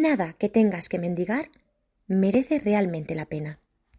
nada que tengas que mendigar merece realmente la pena.